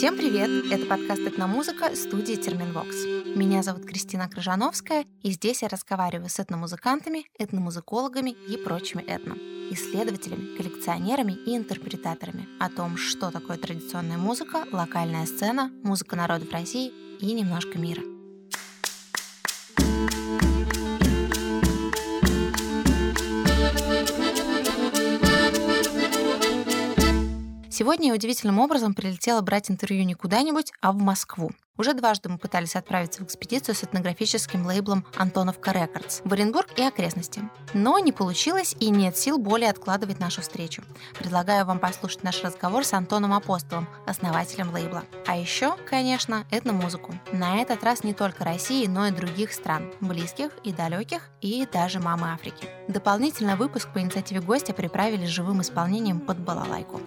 Всем привет! Это подкаст «Этномузыка» студии «Терминвокс». Меня зовут Кристина Крыжановская, и здесь я разговариваю с этномузыкантами, этномузыкологами и прочими этно, исследователями, коллекционерами и интерпретаторами о том, что такое традиционная музыка, локальная сцена, музыка народов России и немножко мира. Сегодня я удивительным образом прилетела брать интервью не куда-нибудь, а в Москву. Уже дважды мы пытались отправиться в экспедицию с этнографическим лейблом «Антоновка Рекордс» в Оренбург и окрестности. Но не получилось и нет сил более откладывать нашу встречу. Предлагаю вам послушать наш разговор с Антоном Апостолом, основателем лейбла. А еще, конечно, этномузыку. На этот раз не только России, но и других стран, близких и далеких, и даже мамы Африки. Дополнительно выпуск по инициативе гостя приправили живым исполнением под балалайку.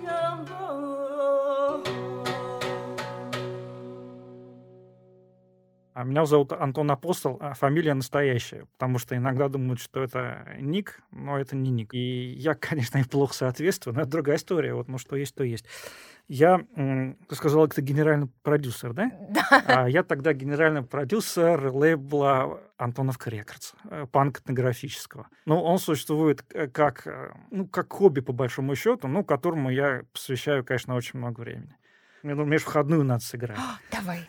А меня зовут Антон Апостол, а фамилия настоящая, потому что иногда думают, что это ник, но это не ник. И я, конечно, и плохо соответствую, но это другая история. Вот, ну, что есть, то есть. Я, ты сказала, ты генеральный продюсер, да? Да. А я тогда генеральный продюсер лейбла Антоновка Рекордс, э, панк-этнографического. Ну, он существует э, как, э, ну, как хобби, по большому счету, ну, которому я посвящаю, конечно, очень много времени. Мне, ну, межвходную надо сыграть. О, давай.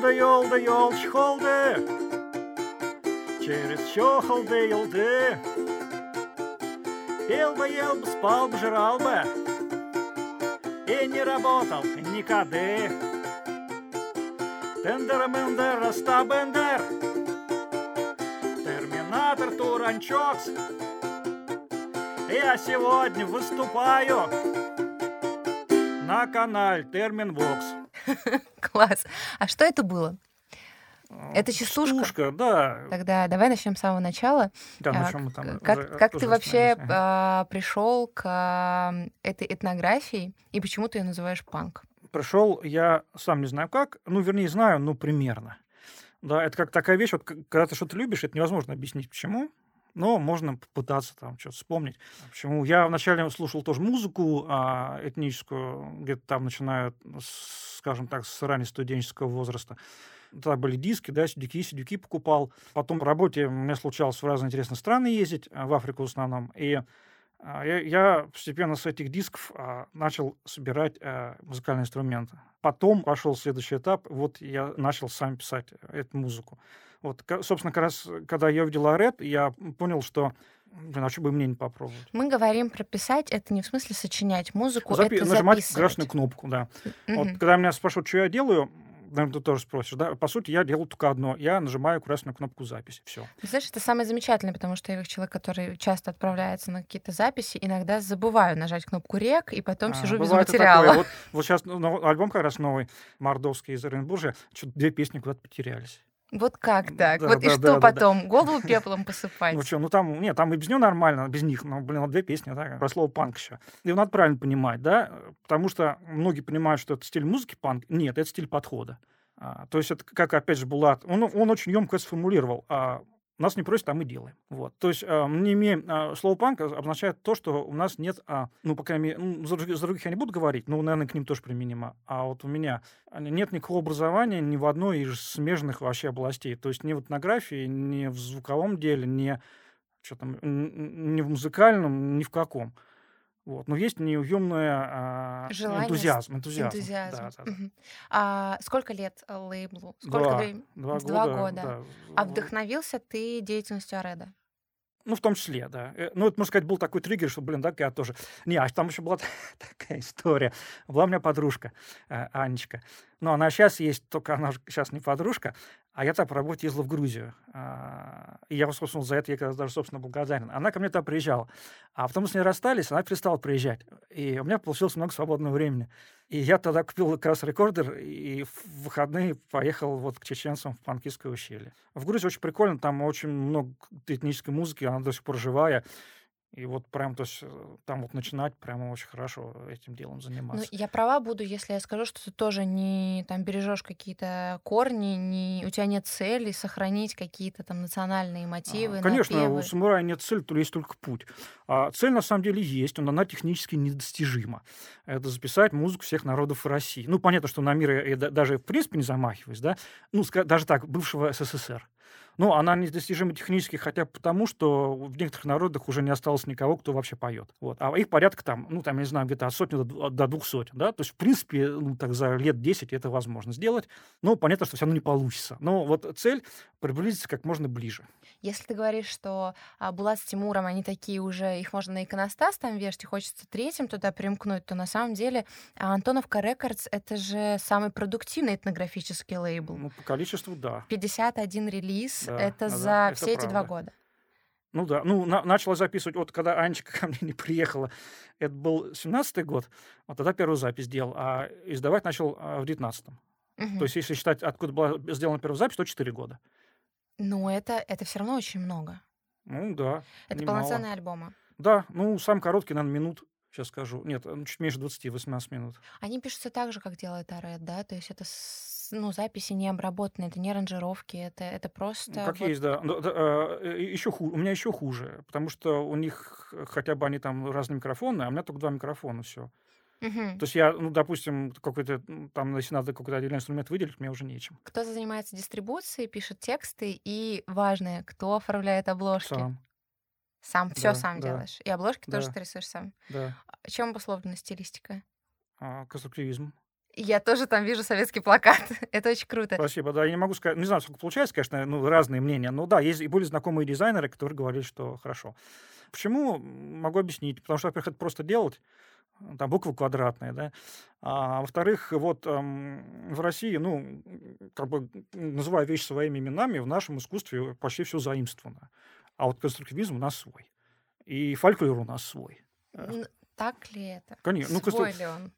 Чолда, йолда, йол, чхолды, через чохолды, елды. Пел бы, ел бы, спал бы, жрал бы, и не работал никогда. Тендер, мендер, раста, бендер, терминатор, туранчокс. Я сегодня выступаю на канале Термин Вокс. Класс. А что это было? Это частушка? Частушка, да. Тогда давай начнем с самого начала. Да, на чем мы там Как, уже как ты вообще. Ага. пришел к этой этнографии и почему ты ее называешь панк? Пришел я сам не знаю как, ну, вернее, знаю, ну, примерно. Да, это как такая вещь, вот когда ты что-то любишь, это невозможно объяснить почему, но можно попытаться там что-то вспомнить. Почему? Я вначале слушал тоже музыку а, этническую, где-то там начиная, скажем так, с ранее студенческого возраста. Тогда были диски, да, сидюки, сидюки покупал. Потом по работе мне случалось в разные интересные страны ездить, а, в Африку в основном. И а, я, я постепенно с этих дисков а, начал собирать а, музыкальные инструменты. Потом пошел следующий этап. Вот я начал сам писать э, эту музыку. Вот, собственно, как раз, когда я увидел рэп, я понял, что, блин, а что бы мне не попробовать? Мы говорим про писать, это не в смысле сочинять музыку, Запи- это нажимать записывать. красную кнопку, да. Вот, Мгм. когда меня спрашивают, что я делаю, наверное, ты тоже спросишь, да? По сути, я делаю только одно. Я нажимаю красную кнопку записи. Все. Знаешь, это самое замечательное, потому что я как человек, который часто отправляется на какие-то записи, иногда забываю нажать кнопку рек, и потом сижу без А, бывает и материала. такое. Вот, вот сейчас альбом как раз новый, Мордовский из Оренбуржья, что-то две песни куда-то потерялись. Вот как так? Да, вот и да, что да, да, да. потом? Голову пеплом посыпать? Ну что, ну там, нет, там и без нее нормально, без них, но, блин, вот две песни, да, про слово панк еще. И надо правильно понимать, да, потому что многие понимают, что это стиль музыки панк. Нет, это стиль подхода. А, то есть это, как опять же Булат, он, он очень емко сформулировал. А, нас не просят, а мы делаем. Вот. То есть а, мне име- а, слово панк обозначает то, что у нас нет, а, ну, по крайней мере, ну, за, других, за других я не буду говорить, но, наверное, к ним тоже применимо. А вот у меня нет никакого образования ни в одной из смежных вообще областей. То есть ни в этнографии, ни в звуковом деле, ни, что там, ни в музыкальном, ни в каком. Вот. Но есть неуемное а, Желание, энтузиазм. Энтузиазм. Энтузиазм. Да, да, да. А сколько лет э, лейблу? Сколько Два. времени? Два Два года. года. да. А вдохновился ты деятельностью Ареда? Ну, в том числе, да. Э, Ну, это, можно сказать, был такой триггер, что, блин, да, я тоже... Не, а там еще была такая история. Была у меня подружка, э, Анечка. Но она сейчас есть, только она сейчас не подружка. А я так по работе ездил в Грузию. А, и я, собственно, за это я даже, собственно, благодарен. Она ко мне туда приезжала. А потом мы с ней расстались, она перестала приезжать. И у меня получилось много свободного времени. И я тогда купил как раз рекордер и в выходные поехал вот к чеченцам в Панкистское ущелье. В Грузии очень прикольно, там очень много этнической музыки, она до сих пор живая. И вот прям, то есть э, там вот начинать прямо очень хорошо этим делом Ну, заниматься. я права буду, если я скажу, что ты тоже не там бережешь какие-то корни, не, у тебя нет цели сохранить какие-то там национальные А, мотивы, Конечно, у напевы. самурая нет цели, то есть только путь. А цель на самом деле есть, но она технически недостижима. Это записать музыку всех народов России. Ну, понятно, что на мир я да- даже в принципе не замахиваюсь, да, ну, даже так, бывшего СССР. Но она недостижима технически хотя бы потому, что в некоторых народах уже не осталось никого, кто вообще поет. Вот. А их порядка там, ну, там, я не знаю, где-то от сотни до, до двух сотен, да, то есть, в принципе, ну, так за лет 10 это возможно сделать, но понятно, что все равно не получится. Но вот цель приблизиться как можно ближе. Если ты говоришь, что а, Булат с Тимуром, они такие уже, их можно на иконостас там вешать, и хочется третьим туда примкнуть, то на самом деле а, Антоновка Рекордс — это же самый продуктивный этнографический лейбл. Ну, по количеству, да. 51 релиз Да, это да, за это все эти два правда. года. Ну да, ну на- начала записывать, вот когда Анечка ко мне не приехала, это был 17-й год, вот тогда первую запись делал, а издавать начал а, в 19-м. Мгм. То есть если считать, откуда была сделана первая запись, то 4 года. Но это, это все равно очень много. Ну да, Это немало. полноценные альбомы. Да, ну сам короткий, наверное, минут, сейчас скажу. Нет, ну, чуть меньше 20, 18 минут. Они пишутся так же, как делает Аред, да? То есть это с- ну, записи не обработанные, это не аранжировки, это, это просто... Ну, как вот- есть, да. Ну, а, и еще хуже, у меня еще хуже, потому что у них хотя бы они там разные микрофоны, а у меня только два микрофона, все. Мгм. То есть я, ну, допустим, какой-то, там, если надо какой-то отдельный инструмент выделить, мне уже нечем. Кто занимается дистрибуцией, пишет тексты, и важное, кто оформляет обложки. Сам, Сам, все Да, сам да. делаешь. И обложки тоже Да. ты рисуешь сам. да. А Чем обусловлена стилистика? А, конструктивизм. Я тоже там вижу советский плакат. Это очень круто. Спасибо. Да, я не могу сказать, не знаю, сколько получается, конечно, ну, разные мнения, но да, есть и были знакомые дизайнеры, которые говорили, что хорошо. Почему? Могу объяснить. Потому что, во-первых, это просто делать, там буквы квадратные, да. А во-вторых, вот эм, в России, ну, как бы называя вещи своими именами, в нашем искусстве почти все заимствовано. А вот конструктивизм у нас свой. И фольклор у нас свой. Э, Так ли это? Конечно. Ну, Свой констру- ли он?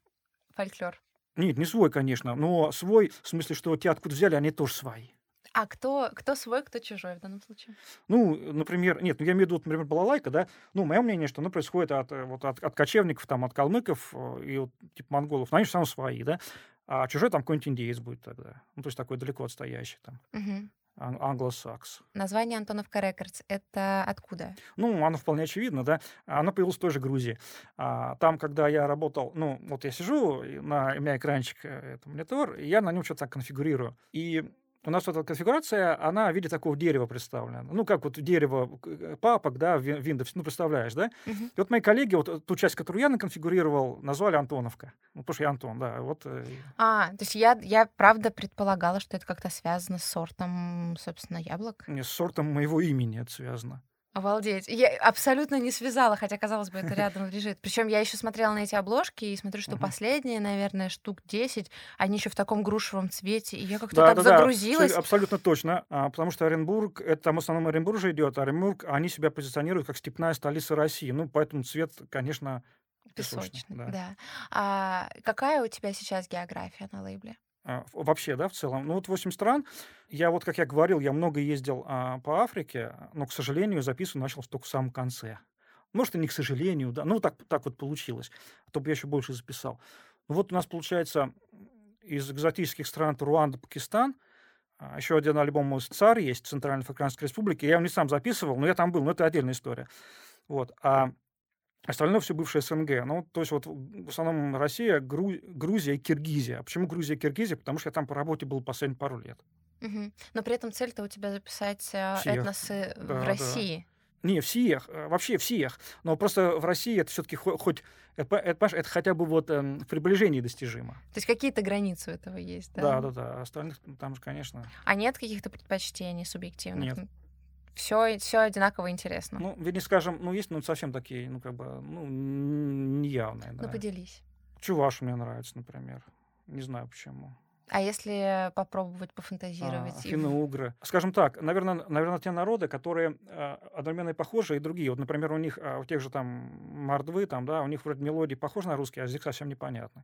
Фольклор. Нет, не свой, конечно, но свой, в смысле, что те, откуда взяли, они тоже свои. А кто, кто свой, кто чужой в данном случае? Ну, например, нет, ну я имею в виду, например, балалайка, да, ну, мое мнение, что оно происходит от, э, вот, от, от кочевников, там, от калмыков э, и вот, типа монголов, но они все равно свои, да, а чужой там какой-нибудь индеец будет тогда, ну, то есть такой далеко отстоящий, там, Мгм. Ан- англосакс. Название Антоновка Рекордс. Это откуда? Ну, оно вполне очевидно, да. Оно появилось в той же Грузии. А, там, когда я работал, ну, вот я сижу, на, у меня экранчик, э, это монитор, и я на нем что-то так конфигурирую. И у нас эта конфигурация, она в виде такого дерева представлена. Ну, как вот дерево э, папок, да, Windows, ну, представляешь, да? Мгм. И вот мои коллеги, вот э, ту часть, которую я наконфигурировал, назвали Антоновка. Ну, потому что я Антон, да. Вот, э, А, то есть я, я правда предполагала, что это как-то связано с сортом, собственно, яблок. не с сортом моего имени это связано. Обалдеть. Я абсолютно не связала, хотя, казалось бы, это рядом лежит. Причем я еще смотрела на эти обложки и смотрю, что последние, наверное, штук 10, они еще в таком грушевом цвете. И я как-то Да, так да, да, загрузилась. всё абсолютно точно, а, потому что Оренбург, это там в основном Оренбург же идет, а Оренбург, они себя позиционируют как степная столица России, ну, поэтому цвет, конечно, песочный. Песочный, да. да. А какая у тебя сейчас география на лейбле? А, Вообще, да, в целом. Ну, вот 8 стран. Я вот, как я говорил, я много ездил а, по Африке, но, к сожалению, записывать начал только в самом конце. Может, и не к сожалению, да. Ну, так, так вот получилось. А то бы я еще больше записал. Ну, вот у нас, получается, из экзотических стран это Руанда, Пакистан. А, Еще один альбом у СЦАР есть, Центральной Африканской Республики. Я его не сам записывал, но я там был, но это отдельная история. Вот. А остальное все бывшее СНГ. Ну, то есть вот в основном Россия, Гру- Грузия и Киргизия. А почему Грузия и Киргизия? Потому что я там по работе был последние пару лет. Мгм. Но при этом цель-то у тебя записать э, Всех. этносы Да, в да. России. Не, всех, э, вообще всех. Но просто в России это все-таки хоть, это, это, это хотя бы вот эм, в приближении достижимо. То есть какие-то границы у этого есть, да? Да, да, да. Остальных ну, там же, конечно. А нет каких-то предпочтений субъективных? Нет. Все, все одинаково интересно. Ну, вернее, скажем, ну, есть, ну, совсем такие, ну, как бы, ну, неявные, Ну, да. поделись. Чуваш мне нравится, например. Не знаю почему. А если попробовать пофантазировать? А, и в- финно-угры. Скажем так, наверное, наверное, те народы, которые э, одновременно и похожи, и другие. Вот, например, у них, а, у тех же там мордвы, там, да, у них вроде мелодии похожи на русские, а язык совсем непонятно.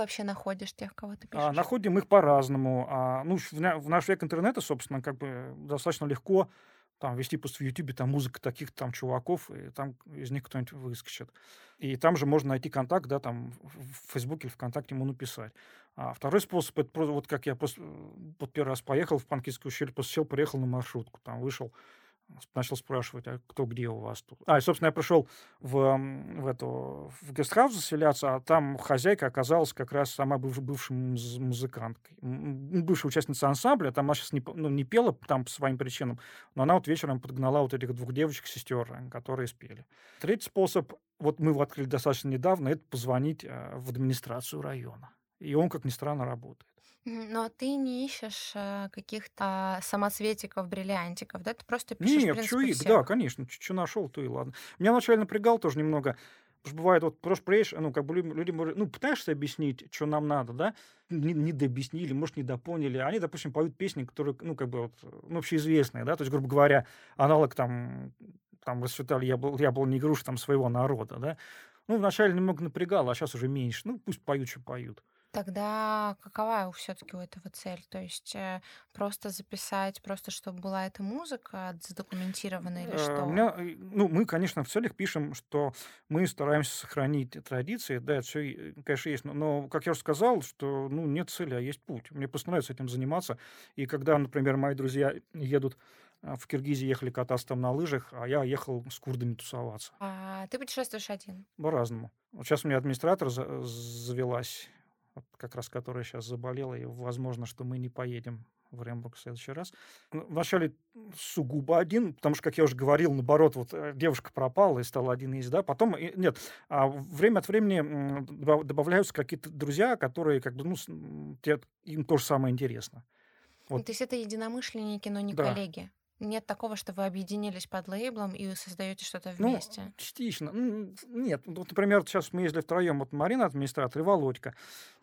Вообще находишь тех, кого ты А, пишешь? находим их по-разному. А, ну, в, в наш век интернета, собственно, как бы достаточно легко там вести просто в Ютубе там музыка таких там чуваков, и там из них кто-нибудь выскочит. И там же можно найти контакт, да, там в Фейсбуке или ВКонтакте ему написать. А второй способ, это просто вот как я просто э, вот первый раз поехал в Панкистскую ущелье, просто сел, приехал на маршрутку, там вышел, начал спрашивать, а кто где у вас тут. А, и, собственно, я пришел в, в, эту, в гестхаус заселяться, а там хозяйка оказалась как раз сама быв- муз- музыканткой. Бывшая участница ансамбля, там она сейчас не, ну, не пела там по своим причинам, но она вот вечером подгнала вот этих двух девочек-сестер, э, которые спели. Третий способ, вот мы его открыли достаточно недавно, это позвонить э, в администрацию района. И он, как ни странно, работает. Но ты не ищешь э, каких-то самоцветиков, бриллиантиков, да? Ты просто пишешь, в Нет, принципе, чё и- всех. да, конечно, что нашел, то и ладно. Меня вначале напрягал тоже немного, потому что бывает, вот просто приедешь, ну, как бы люди, ну, пытаешься объяснить, что нам надо, да, не, не дообъяснили, может, не допоняли. Они, допустим, поют песни, которые, ну, как бы, вот, ну, общеизвестные, да, то есть, грубо говоря, аналог там, там расцветали ябло, яблони и груши там своего народа, да. Ну, вначале немного напрягало, а сейчас уже меньше. Ну, пусть поют, что поют. Тогда какова все-таки у этого цель? То есть э, просто записать, просто чтобы была эта музыка задокументирована или Э, что? У меня, э, ну, мы, конечно, в целях пишем, что мы стараемся сохранить традиции, да, это все, конечно, есть, но, но, как я уже сказал, что, ну, нет цели, а есть путь. Мне просто нравится этим заниматься, и когда, например, мои друзья едут а, в Киргизии, ехали кататься там на лыжах, а я ехал с курдами тусоваться. А ты путешествуешь один? По-разному. Вот сейчас у меня администратор за- завелась, вот как раз которая сейчас заболела, и возможно, что мы не поедем в Рембург в следующий раз. Ну, Вначале сугубо один, потому что, как я уже говорил, наоборот, вот э, девушка пропала и стала один из, да, потом, нет, а время от времени добавляются какие-то друзья, которые, как бы, ну, те- им тоже самое интересно. Вот. То есть это единомышленники, но не Да. коллеги? Нет такого, что вы объединились под лейблом и создаете что-то Ну, вместе? частично. Ну, Нет, вот, например, сейчас мы ездили втроем, вот Марина, администратор, и Володька.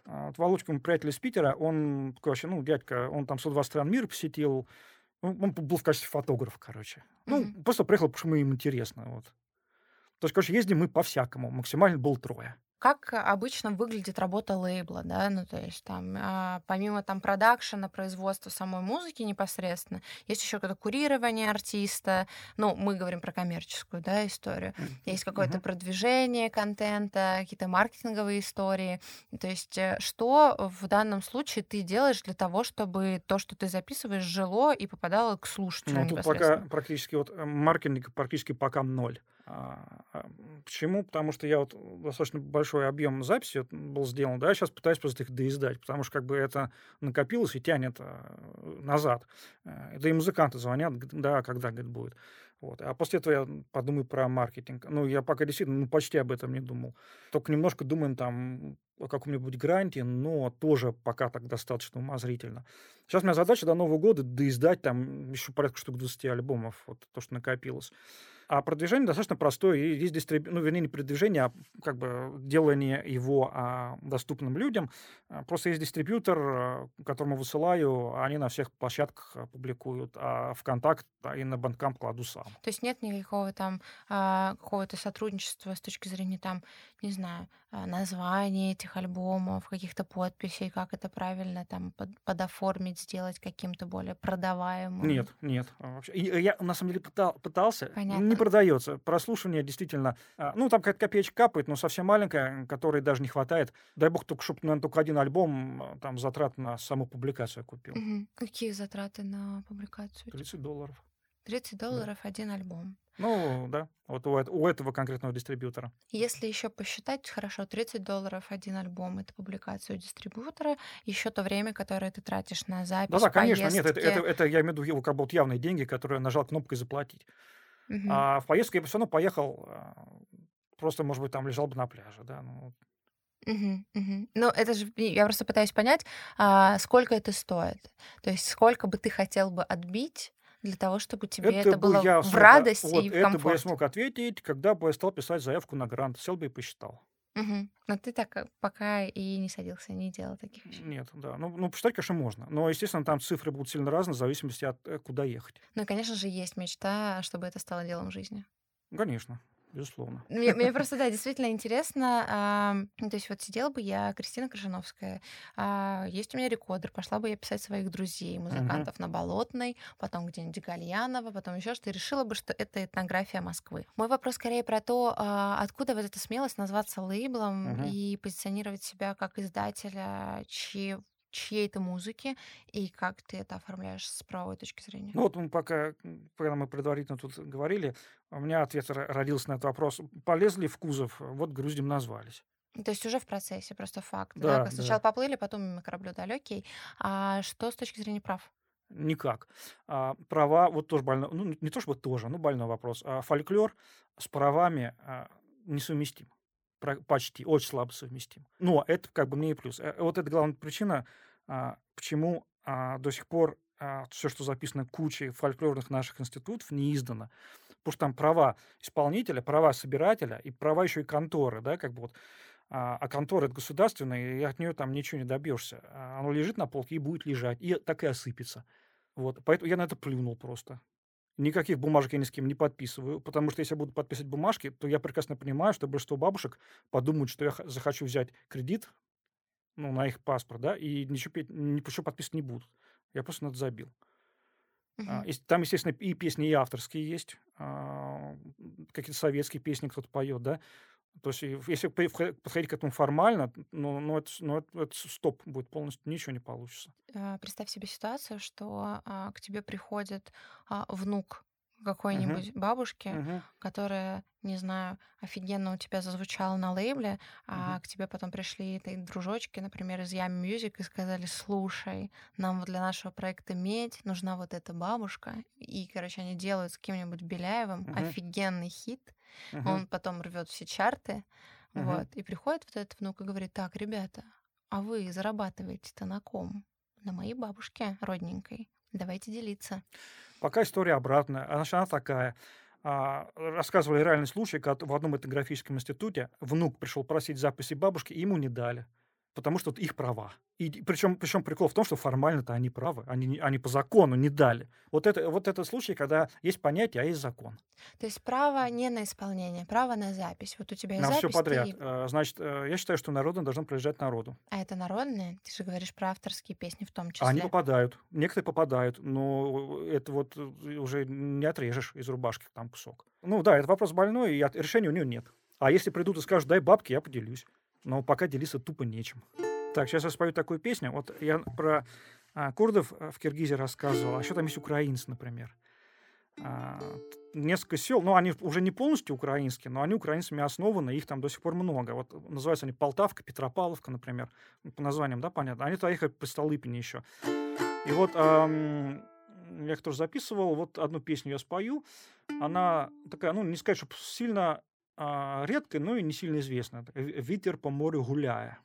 А, Вот Володька, мой приятель из Питера, он вообще, ну, дядька, он там 120 стран мира посетил, Ну, он был в качестве фотографа, короче. Ну, Мгм. просто приехал, потому что мы им интересно, вот. То есть, короче, ездим мы по-всякому, максимально был трое. Как обычно выглядит работа лейбла, да? Ну, то есть там, а, помимо там продакшена, производства самой музыки непосредственно, есть еще какое-то курирование артиста. Ну, мы говорим про коммерческую, да, историю. Есть какое-то Мгм. продвижение контента, какие-то маркетинговые истории. То есть э, что в данном случае ты делаешь для того, чтобы то, что ты записываешь, жило и попадало к слушателю Ну, тут пока практически вот э, маркетинг практически пока ноль. А, а, Почему? Потому что я вот достаточно большой объем записи был сделан, да, сейчас пытаюсь просто их доиздать, потому что как бы это накопилось и тянет э, назад. Э, Да и музыканты звонят, да, когда, говорит, будет. Вот. А после этого я подумаю про маркетинг. Ну, я пока действительно ну, почти об этом не думал. Только немножко думаем там о каком-нибудь гранте, но тоже пока так достаточно умозрительно. Сейчас у меня задача до Нового года доиздать там еще порядка штук 20 альбомов, вот то, что накопилось. А продвижение достаточно простое. И есть дистриб... ну, вернее, не продвижение, а как бы делание его а, доступным людям. А, Просто есть дистрибьютор, а, которому высылаю, а они на всех площадках публикуют, а ВКонтакт а, и на Bandcamp кладу сам. То есть нет никакого там а, какого-то сотрудничества с точки зрения там, не знаю, а, названия этих альбомов, каких-то подписей, как это правильно там под- подоформить, сделать каким-то более продаваемым. Нет, нет. а, Вообще. И я на самом деле пытал- пытался, Понятно. не продается. Прослушивание действительно, а, ну там какая-то копеечка капает, но совсем маленькая, которой даже не хватает. Дай бог, только чтобы, наверное, только один альбом там затрат на саму публикацию купил. Мгм. Какие затраты на публикацию? 30 долларов. 30 долларов один альбом. Ну, да, вот у, у этого конкретного дистрибьютора. Если еще посчитать, хорошо, 30 долларов один альбом это публикация у дистрибьютора, еще то время, которое ты тратишь на запись, Да-да, конечно, нет, это, поездки. это, это я имею в виду как бы вот явные деньги, которые нажал кнопкой «заплатить». Мгм. А в поездку я бы все равно поехал, а, просто, может быть, там лежал бы на пляже, да, ну, Мгм, мгм. Ну, это же, я просто пытаюсь понять, а, сколько это стоит. То есть сколько бы ты хотел бы отбить для того, чтобы тебе это, бы было я в а, радость вот и в это бы я комфорт. смог ответить, когда бы я стал писать заявку на грант, сел бы и посчитал. Мгм. Но ты так э, пока и не садился, не делал таких вещей. Нет, да, ну, ну посчитать, конечно, можно, но, естественно, там цифры будут сильно разные в зависимости от э, куда ехать. Ну и, конечно же, есть мечта, чтобы это стало делом жизни. Конечно, безусловно. Мне, мне просто, да, действительно интересно. ну, то есть вот сидела бы я, Кристина Крыжановская, а, есть у меня рекордер, пошла бы я писать своих друзей, музыкантов на Болотной, потом где-нибудь Гальянова, потом еще что-то, и решила бы, что это этнография Москвы. Мой вопрос скорее про то, а, откуда вот эта смелость назваться лейблом Мгм. и позиционировать себя как издателя чьи- чьей-то музыки, и как ты это оформляешь с правовой точки зрения? Ну вот мы пока, когда мы предварительно тут говорили, у меня ответ ро- родился на этот вопрос. Полезли в кузов, вот груздем назвались. То есть уже в процессе, просто факт. Да, Да, сначала да, поплыли, потом мимо кораблю далекий. А что с точки зрения прав? никак. А, права, вот тоже больной, ну не то чтобы тоже, ну больной вопрос. А, фольклор с правами а, несовместим. Почти, очень слабо совместим. Но это как бы мне и плюс. Э, Вот это главная причина, а, почему а, до сих пор все, что записано кучей фольклорных наших институтов, не издано. Потому что там права исполнителя, права собирателя и права еще и конторы, да, как бы вот. А, а контора это государственная, и от нее там ничего не добьешься. А Оно лежит на полке и будет лежать, и так и осыпется. Вот, поэтому я на это плюнул просто. Никаких бумажек я ни с кем не подписываю, потому что если я буду подписывать бумажки, то я прекрасно понимаю, что большинство бабушек подумают, что я захочу взять кредит, ну, на их паспорт, да, и ничего, ничего подписывать не будут. Я просто на это забил. Ес- Там, естественно, и песни и авторские есть, а, какие-то советские песни кто-то поет, да. То есть, если подходить к этому формально, ну, ну, это, ну, это, это стоп будет полностью, ничего не получится. А, Представь себе ситуацию, что а, к тебе приходит а, внук какой-нибудь бабушки, мгм, которая, не знаю, офигенно у тебя зазвучала на лейбле, а мгм. к тебе потом пришли твои дружочки, например, из Yummy Music и сказали, слушай, нам вот для нашего проекта «Медь» нужна вот эта бабушка. И, короче, они делают с каким-нибудь Беляевым Мгм, офигенный хит, мгм, он потом рвет все чарты, мгм. вот, и приходит вот этот внук и говорит, так, ребята, а вы зарабатываете-то на ком? На моей бабушке родненькой. Давайте делиться. Пока история обратная. Она, она такая. А, рассказывали реальный случай, когда в одном этнографическом институте внук пришел просить записи бабушки, и ему не дали. Потому что их права. И причем, причем прикол в том, что формально-то они правы, они, они по закону не дали. Вот это, вот это случай, когда есть понятие, а есть закон. То есть право не на исполнение, право на запись. Вот у тебя есть На все запись, подряд. ты- Э, Значит, э, я считаю, что народно должно принадлежать народу. А это народное? Ты же говоришь про авторские песни в том числе. Они попадают. Некоторые попадают, но это вот э, уже не отрежешь из рубашки там кусок. Ну да, это вопрос больной, и решения у него нет. А если придут и скажут, дай бабки, я поделюсь. Но пока делиться тупо нечем. Так, сейчас я спою такую песню. Вот я про а, курдов э, в Киргизии рассказывал, а еще там есть украинцы, например. А, несколько сел, ну, они уже не полностью украинские, но они украинцами основаны, их там до сих пор много. Вот называются они Полтавка, Петропавловка, например. Ну, По названиям, да, понятно. Они туда ехали по Столыпине еще. И вот ам, я их тоже записывал, вот одну песню я спою. Она такая, ну, не сказать, что сильно а, редкая, но и не сильно «Ви- «Ветер по морю гуляя».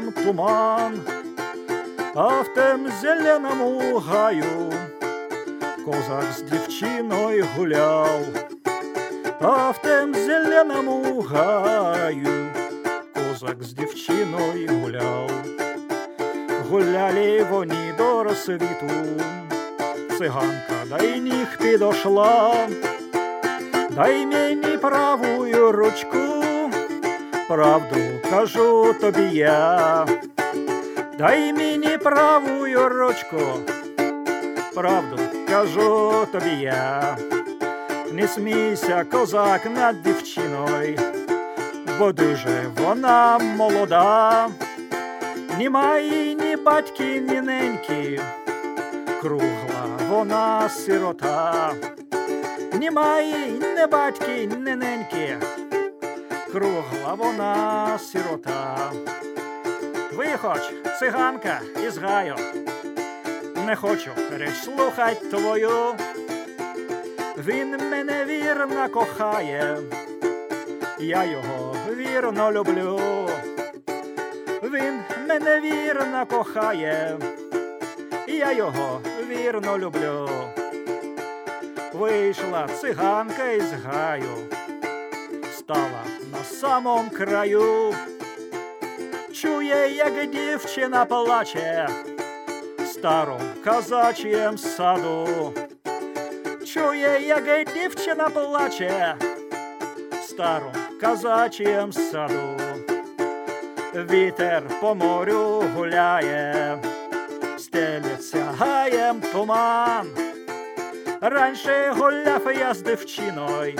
гаєм туман, а в тем зеленому гаю козак з дівчиною гуляв, а в тем зеленому гаю козак з дівчиною гуляв. Гуляли вони до розсвіту, циганка, да й ніхти дошла. Дай мені правую ручку, Правду кажу тобі я. Дай мені правую ручку, правду кажу тобі я. Не смійся, козак над дівчиною, бо дуже вона молода. Ні має ні батьки, ні неньки, кругла вона сирота. Немає не батьки, не неньки, кругла вона сирота. Виходь, циганка із гаю, не хочу реч слухать твою. Він мене вірно кохає, я його вірно люблю. Він мене вірно кохає, я його вірно люблю. Вийшла циганка із гаю, стала на самом краю, чує, як дівчина плаче в старом казач'єм саду, чує, як дівчина плаче в старом казач'єм саду, вітер по морю гуляє, стелиться гаєм туман. Раніше гуляв я з дівчиною,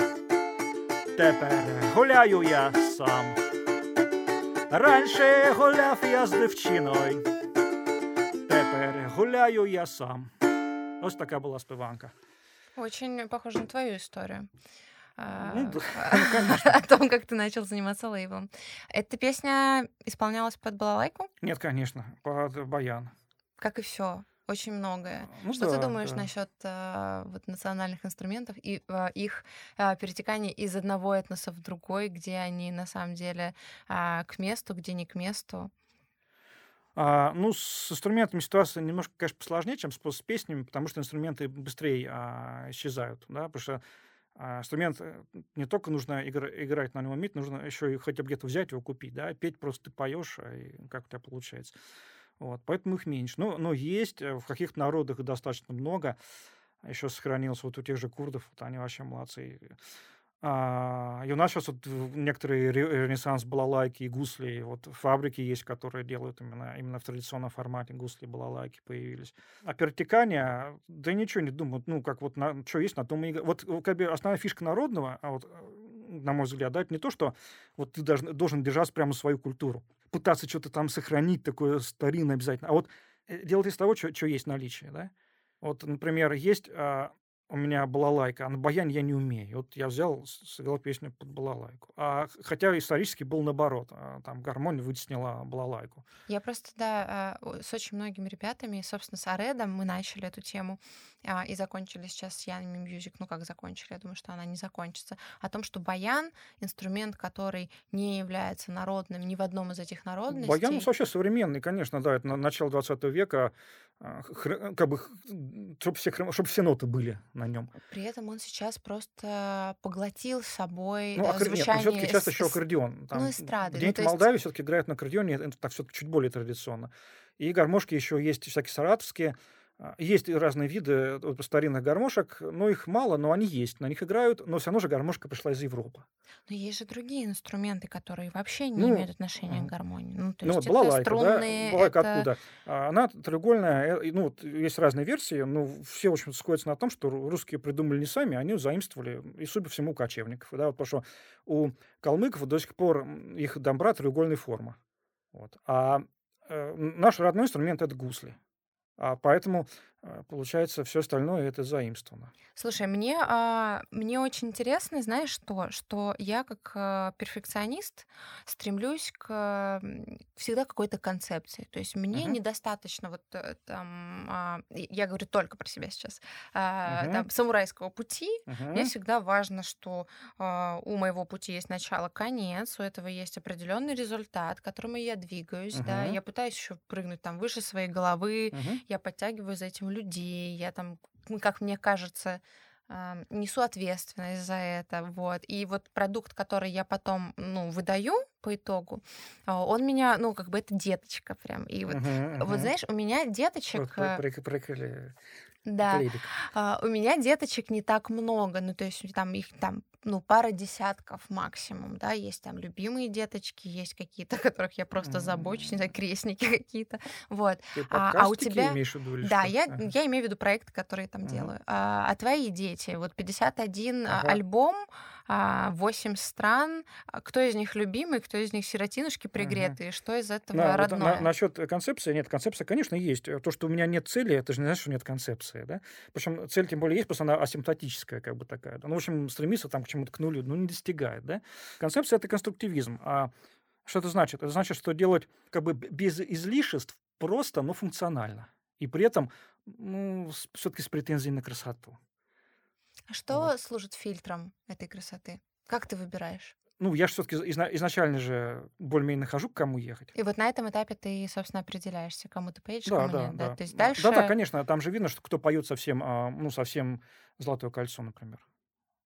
тепер гуляю я сам. Раніше гуляв я з дівчиною, тепер гуляю я сам. Ось така була співанка. Очень похоже на твою историю. А, Ну да, О том, как ты начал заниматься лейблом. Эта песня исполнялась под балалайку, Нет, конечно, под баян. как и все. Очень многое. Ну Что да, ты думаешь да. насчет а, вот национальных инструментов и а, их а, перетекания из одного этноса в другой, где они на самом деле а, к месту, где не к месту? А, ну, с инструментами ситуация немножко, конечно, посложнее, чем с, с песнями, потому что инструменты быстрее а, исчезают, да, потому что а, инструмент э, не только нужно игра- играть на нем уметь, нужно еще и хотя бы где-то взять его купить, да, петь просто ты поешь, а и как у тебя получается. Вот, поэтому их меньше. Ну, но есть, э, в каких-то народах достаточно много, еще сохранилось вот у тех же курдов, вот они вообще молодцы. А, и у нас сейчас вот некоторые ре- ренессанс балалайки и гусли, вот фабрики есть, которые делают именно, именно в традиционном формате гусли балалайки появились. А перетекание, да ничего не думаю, ну, как вот, на, что есть, на том и Вот э, как бы основная фишка народного, а вот, э, на мой взгляд, да, это не то, что вот ты должен, должен держаться прямо свою культуру, пытаться что-то там сохранить такое старинное обязательно, а вот э, делать из того, что есть в наличии, да. Вот, например, есть а, у меня балалайка, а на баяне я не умею. Вот я взял, сыграл песню под балалайку. А, хотя исторически был наоборот. а, Там гармонь вытеснила балалайку. Я просто, да, а, с очень многими ребятами, собственно, с Аредом мы начали эту тему а, и закончили сейчас с Янами Мьюзик. Ну, как закончили, я думаю, что она не закончится. О том, что баян — инструмент, который не является народным ни в одном из этих народностей. Баян ну, вообще современный, конечно, да, это на- начало 20 века, а, как бы, чтобы все, хром- чтоб все ноты были на нем. При этом он сейчас просто поглотил собой Ну, э, аккор- нет, звучание... все-таки часто эс- еще аккордеон. Там, эстрады, ну, Где-нибудь то в есть- Молдавии все-таки играют на аккордеоне, это так все-таки чуть более традиционно. И гармошки еще есть всякие саратовские. А, Есть разные виды вот старинных гармошек, но их мало, но они есть, на них играют, но все равно же гармошка пришла из Европы. Но есть же другие инструменты, которые вообще не Ну, имеют отношения к гармонии. Ну, то ну есть вот балалайка, струнные, да? Балалайка это... откуда? А, Она треугольная, э, ну вот есть разные версии, но все, в общем, сходятся на том, что ру- русские придумали не сами, они заимствовали, и, судя по всему, у кочевников. Да, вот, потому что у калмыков до сих пор их домбра треугольной формы. Вот. А э, наш родной инструмент — это гусли. А поэтому, получается, все остальное — это заимствовано. Слушай, мне, а, мне очень интересно, знаешь что? Что я как а, перфекционист стремлюсь к всегда какой-то концепции. То есть мне Мгм. недостаточно вот э, там, а, я говорю только про себя сейчас, а, Мгм. там, самурайского пути. Мгм. Мне всегда важно, что а, у моего пути есть начало, конец, у этого есть определенный результат, к которому я двигаюсь, да, Мгм. я пытаюсь еще прыгнуть там выше своей головы, Мгм. я подтягиваю за этим людей, я там, как мне кажется, а, несу ответственность за это, вот. И вот продукт, который я потом, ну, выдаю по итогу, а, он меня, ну, как бы это деточка прям. И вот, Мгм, вот мгм. знаешь, у меня Вот деточек, про- а, прикрыли да, пледик. а, у меня деточек не так много, ну, то есть там их там, ну, пара десятков максимум, да, есть там любимые деточки, есть какие-то, которых я просто забочусь, не знаю, крестники какие-то, вот. Ты А- а у тебя- имеешь в виду или Да, что? я, Ага. я имею в виду проекты, которые я там Мгм. делаю. А, а твои дети, вот 51 а, Ага. альбом, 8 стран, а кто из них любимый, кто из них сиротинушки пригретые, что из этого вот родное? на- насчет концепции, нет, концепция, конечно, есть. Э, То, что у меня нет цели, это же не значит, что нет концепции, да? Причем цель, тем более, есть, просто она асимптотическая, как бы такая. да. Ну, в общем, стремиться там к чему-то к нулю, ну, не достигает, да? Концепция — это конструктивизм. А что это значит? Это значит, что делать как бы без излишеств просто, но функционально. И при этом, ну, все-таки с претензией на красоту. А что служит фильтром этой красоты? Как ты выбираешь? Ну, я же все-таки изначально же более-менее нахожу, к кому ехать. И вот на этом этапе ты, собственно, определяешься, кому ты поедешь, Да, кому да, нет, да? да. То есть Да, дальше... Да, да, конечно, там же видно, что кто поет совсем, а, ну, совсем «Золотое кольцо», например.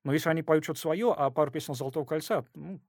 Но если они поют что-то свое, а пару песен «Золотого кольца», ну,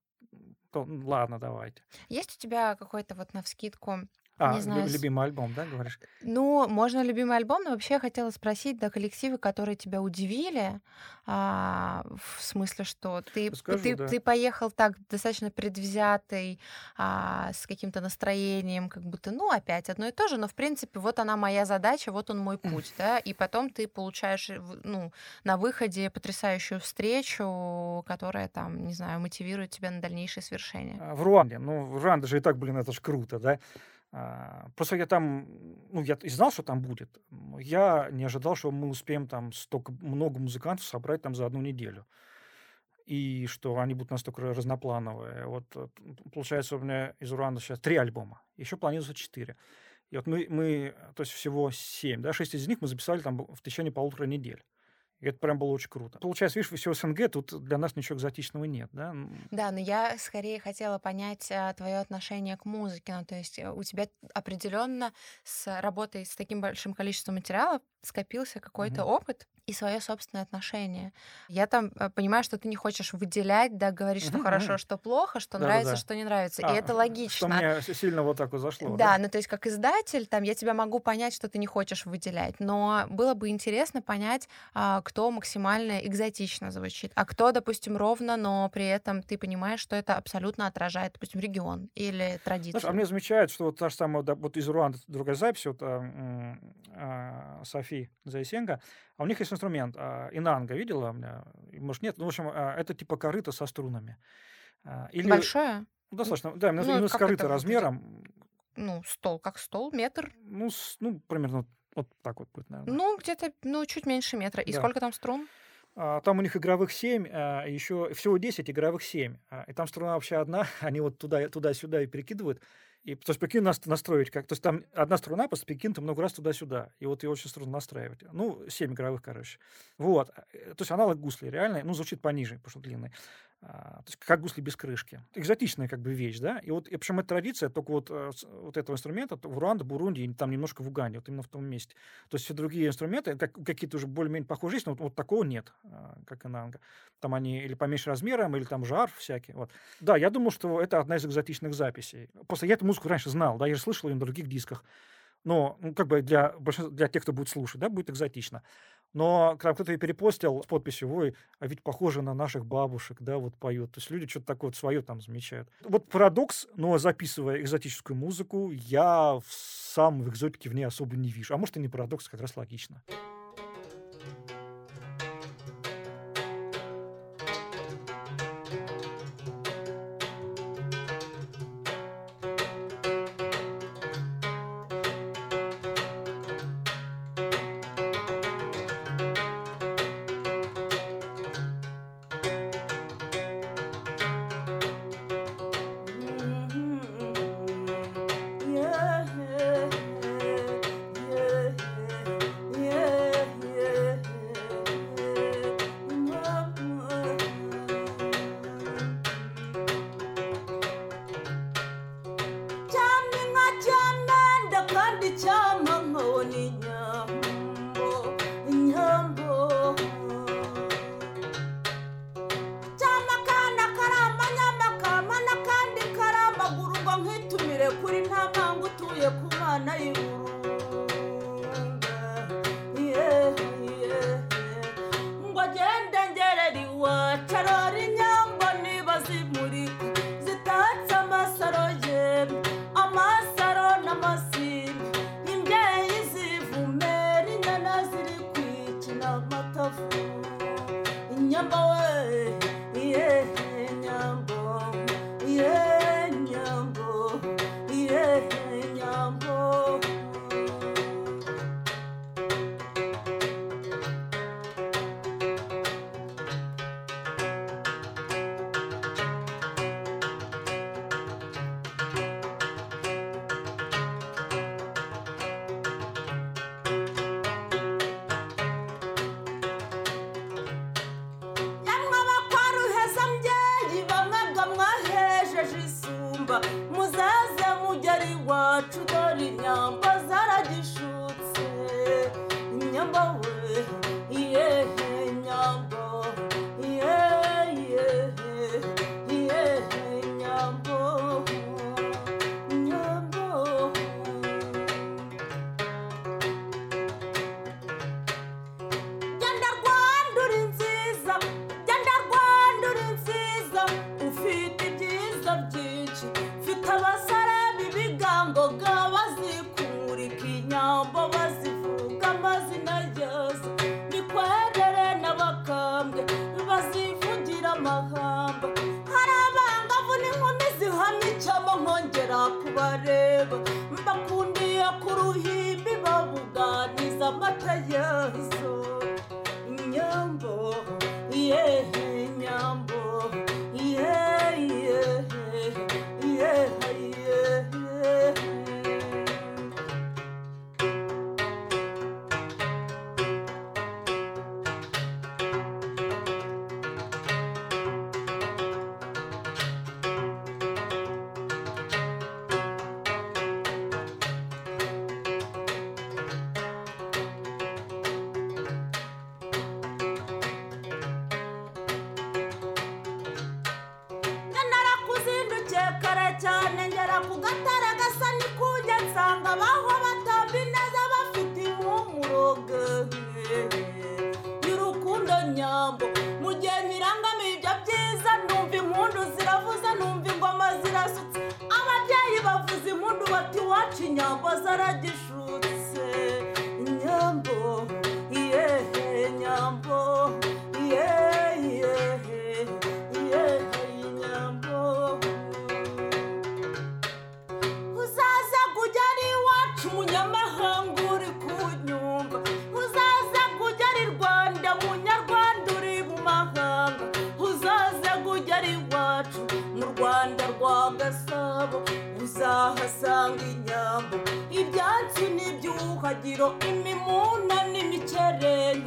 то ну, ладно, давайте. Есть у тебя какой-то вот навскидку А, Не знаю, любимый альбом, да, говоришь? Ну, можно любимый альбом, но вообще я хотела спросить, да, коллективы, которые тебя удивили, а, в смысле, что ты, Расскажу, ты, да. ты поехал так достаточно предвзятый, а, с каким-то настроением, как будто, ну, опять одно и то же, но, в принципе, вот она моя задача, вот он мой путь, да, и потом ты получаешь, э, в- ну, на выходе потрясающую встречу, которая, там, не знаю, мотивирует тебя на дальнейшие свершения. А, В Руанде. Ну, Руанда же и так, блин, это ж круто, да? А, Просто я там, ну, я и знал, что там будет. Я не ожидал, что мы успеем там столько много музыкантов собрать там за одну неделю. И что они будут настолько разноплановые. Вот э, получается, у меня из Руанда сейчас три альбома. Еще планируется четыре. И вот мы, мы, то есть всего семь, да, шесть из них мы записали там в течение полутора недель. Это прям было очень круто. Получается, видишь, все СНГ, тут для нас ничего экзотичного нет, да? Да, но я скорее хотела понять твое отношение к музыке. Ну, то есть э, у тебя определенно с работой с таким большим количеством материала скопился какой-то Мгм. опыт и свое собственное отношение. Я там э, понимаю, что ты не хочешь выделять, да, говорить, что Мгм, хорошо, что плохо, что Да-да-да. нравится, что не нравится. А, и это Что логично. мне с- сильно вот так вот зашло, Да, ну то есть как издатель, там я тебя могу понять, что ты не хочешь выделять, но было бы интересно понять, а, кто максимально экзотично звучит, а кто, допустим, ровно, но при этом ты понимаешь, что это абсолютно отражает, допустим, регион или традицию. Знаешь, а мне замечают, что вот та же самая, да, вот из Руанды другая запись, вот а, Софи Зайсенга, а у них есть инструмент, а, инанга, видела у меня? Может, нет? Ну, в общем, а, это типа корыто со струнами. А, Или, Большое? ну, достаточно, да, именно, Ну, именно с корыто размером, Ну, стол как стол, метр. ну, с- ну, примерно Вот так вот будет, наверное. Ну, где-то, ну, чуть меньше метра. И Да. сколько там струн? А, Там у них игровых 7, еще всего 10 игровых 7. И там струна вообще одна, они вот туда, туда-сюда и перекидывают. И, то есть, прикинь, нас настроить как... То есть, там одна струна просто перекинута много раз туда-сюда. И вот ее очень сложно настраивать. Ну, 7 игровых, короче. Вот. Э, То есть, аналог гусли реальный. Ну, звучит пониже, потому что длинный. А, То есть, как гусли без крышки. Экзотичная как бы вещь, да? И вот, и причем эта традиция только вот, э, вот этого инструмента в Руанда, Бурунди и там немножко в Уганде, вот именно в том месте. То есть все другие инструменты, как, какие-то уже более-менее похожие, но вот, вот такого нет, а, как инанга. Там они или поменьше размером, или там жар всякий. Вот. Да, я думаю, что это одна из экзотичных записей. Просто я эту музыку раньше знал, да, я же слышал ее на других дисках. Но, ну, как бы для, для тех, кто будет слушать, да, будет экзотично. Но когда кто-то ее перепостил с подписью, ой, а ведь похоже на наших бабушек, да, вот поют. То есть люди что-то такое вот свое там замечают. Вот парадокс, но записывая экзотическую музыку, я сам в экзотике в ней особо не вижу. А может, и не парадокс, как раз логично. adianço kigali iwacu mu rwanda rwa gasabo uzahasanga inyambo. Ibyatsi n'ibyuhagiro imimuna n'imikerere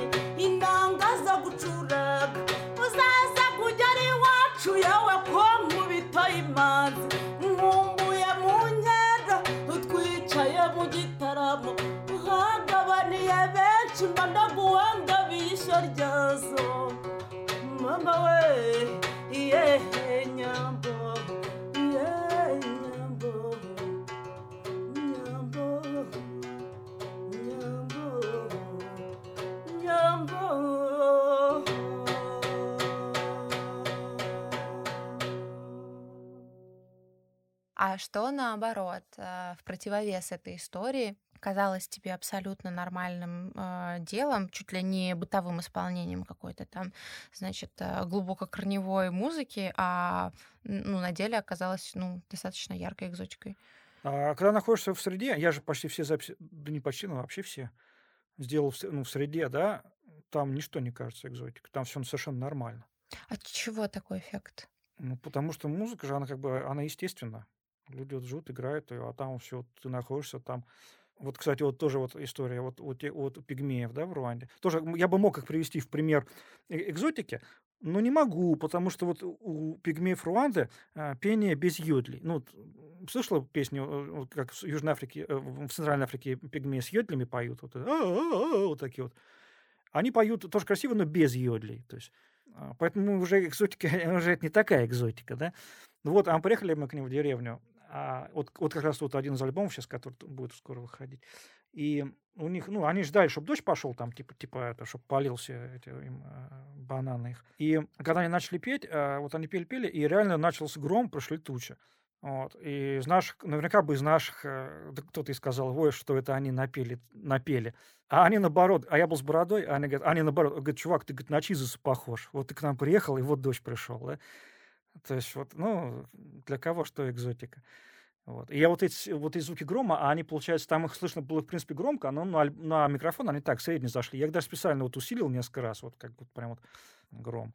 intanga zo gucuraga uzaza kugera iwacu yewe ko nkubita imanzi. Nkumbuye mu nkera utwicaye mu gitaramo. Uhagabaniye benshi mba ndaguhangabiye ishyo ryazo mama we. А что наоборот, э, в противовес этой истории казалось тебе абсолютно нормальным э, делом, чуть ли не бытовым исполнением какой-то там, значит, э, глубококорневой музыки, а ну, на деле оказалось ну, достаточно яркой экзотикой. А когда находишься в среде, я же почти все записи, да не почти, но вообще все сделал в, ну, в среде, да, там ничто не кажется экзотикой, там все совершенно нормально. От чего такой эффект? Ну, потому что музыка же, она как бы, она естественна. Люди вот живут, играют а там все, ты находишься там. Вот, кстати, вот тоже вот история вот, вот, вот пигмеев, да, в Руанде. Тоже я бы мог их привести в пример э- экзотики, но не могу, потому что вот у пигмеев Руанды а, пение без йодлей. Ну, слышала песню, э, как в Южной Африке, э, в Центральной Африке пигмеи с йодлями поют, вот, это, «А-а-а», вот такие вот. Они поют тоже красиво, но без йодлей. То есть, а, поэтому уже экзотика, уже это не такая экзотика, да. Ну вот, а приехали мы к ним в деревню, а вот, вот как раз вот один из альбомов сейчас, который будет скоро выходить. И у них, ну, они ждали, чтобы дождь пошел там, типа, типа это, чтобы полился эти им а, бананы их. И когда они начали петь, а, вот они пели-пели, и реально начался гром, пришли тучи. Вот. И из наших, наверняка бы из наших, э, кто-то и сказал, ой, что это они напели, напели. А они наоборот, а я был с бородой, а они говорят, они наоборот, говорят, чувак, ты говорит, на Чизуса похож. Вот ты к нам приехал, и вот дождь пришел, да. То есть вот, ну, для кого что экзотика. Вот. И я вот эти, вот эти звуки грома, а они, получается, там их слышно было, в принципе, громко, но на, на микрофон они так, средне зашли. Я их даже специально вот усилил несколько раз, вот как вот прям вот гром.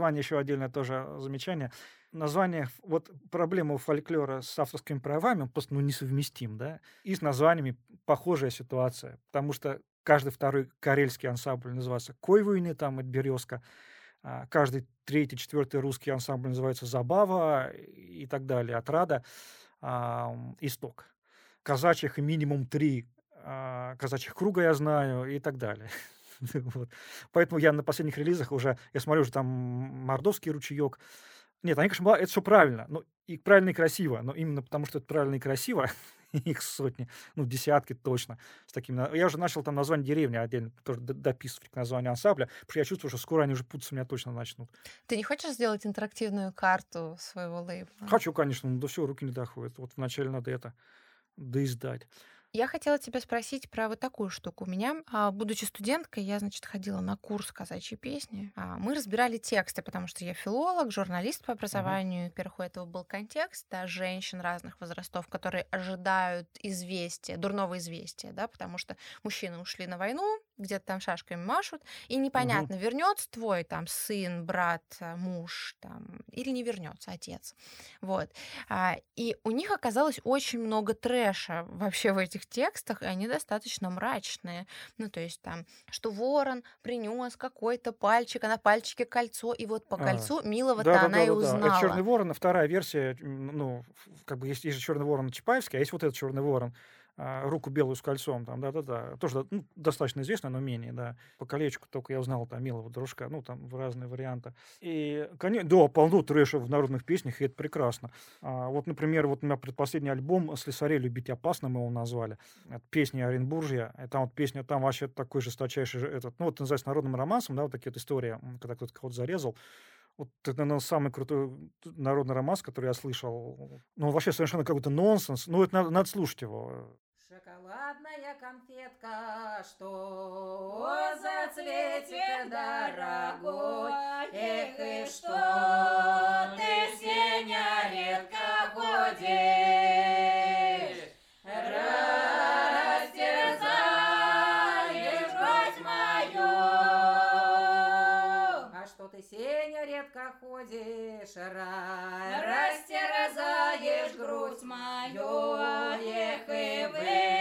Название еще отдельное тоже замечание. Название, вот проблема у фольклора с авторскими правами, он просто ну, несовместим, да, и с названиями похожая ситуация, потому что каждый второй карельский ансамбль называется Койвуйны, там, это березка, а, каждый третий, четвертый русский ансамбль называется «Забава» и так далее, «Отрада», «Исток». Казачьих минимум три а, казачьих круга я знаю и так далее. Вот. Поэтому я на последних релизах уже, я смотрю уже там мордовский ручеек. Нет, они, конечно, это все правильно. Ну, и правильно и красиво. Но именно потому, что это правильно и красиво, их сотни, ну, десятки точно. С такими... Я уже начал там название деревни отдельно тоже дописывать к названию ансамбля, потому что я чувствую, что скоро они уже путаться меня точно начнут. Ты не хочешь сделать интерактивную карту своего лейбла? Хочу, конечно, но до всего руки не доходят. Вот вначале надо это доиздать. Я хотела тебя спросить про вот такую штуку. У меня, а, будучи студенткой, я, значит, ходила на курс казачьей песни. А, Мы разбирали тексты, потому что я филолог, журналист по образованию. и Вверху этого был контекст, да, женщин разных возрастов, которые ожидают известия, дурного известия, да, потому что мужчины ушли на войну, где-то там шашками машут, и непонятно, вернется твой там сын, брат, а, муж там, или не вернется отец. Вот. А, И у них оказалось очень много трэша вообще в этих текстах, и они достаточно мрачные. Ну, то есть там, что ворон принес какой-то пальчик, а на пальчике кольцо, и вот по А, кольцу милого-то она и Это узнала. Черный ворон, вторая версия, ну, как бы есть, есть же Черный ворон Чапаевский, а есть вот этот Черный ворон, а, руку белую с кольцом, там, да-да-да, тоже ну, достаточно известно, но менее, да. По колечку только я узнал там милого дружка, ну, там в разные варианты. И, конечно, да, полно трэша в народных песнях, и это прекрасно. А, вот, например, вот у меня предпоследний альбом «Слесарей любить опасно» мы его назвали. Это песни Оренбуржья. И там вот песня, там вообще такой жесточайший, же этот, ну, вот называется народным романсом, да, вот такие вот истории, когда кто-то кого-то зарезал. Вот это, наверное, самый крутой народный романс, который я слышал. Ну, вообще совершенно какой-то нонсенс. Ну, это надо, надо слушать его. Шоколадная конфетка, что за цветик дорогой, Эх, и что ты, Сеня, редко ходишь, Растерзаешь грудь мою. А что ты, Сеня, редко ходишь, ра- Растерзаешь грудь мою, Эх, и вы,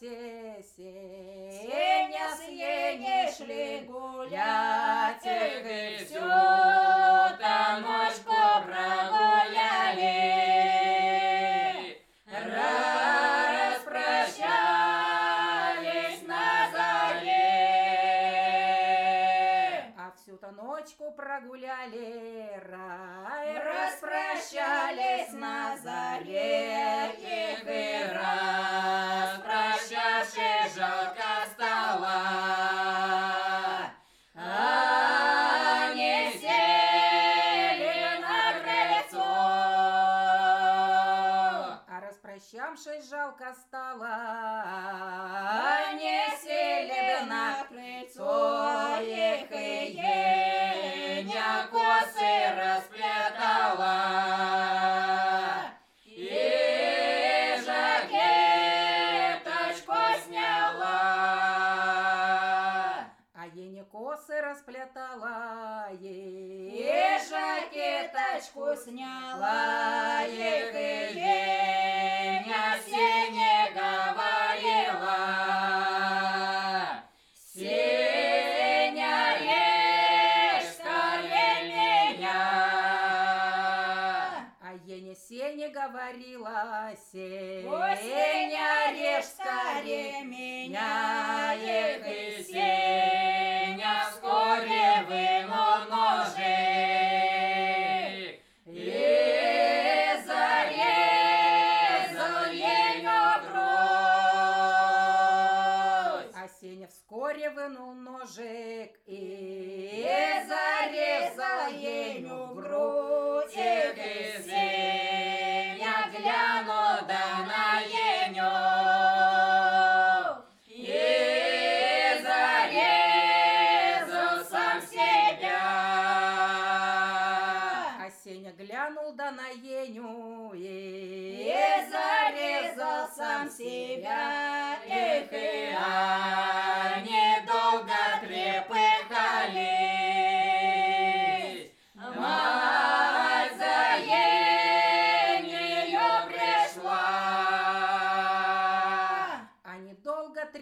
закате, Сеня с ей шли гулять. И всю ночку прогуляли. Распрощались на заре. А всю-то ночку прогуляли, рай, распрощались на заре. И распрощавшись, жалко стало. Они сели на крыльцо. А распрощавшись, жалко стало. Они сели на крыльцо. Их и Еня косы расплетала. Жакеточку сняла. Эх, и Еня Сене говорила. Сеня, скорей меня. А Еня Сене говорила, Сеня,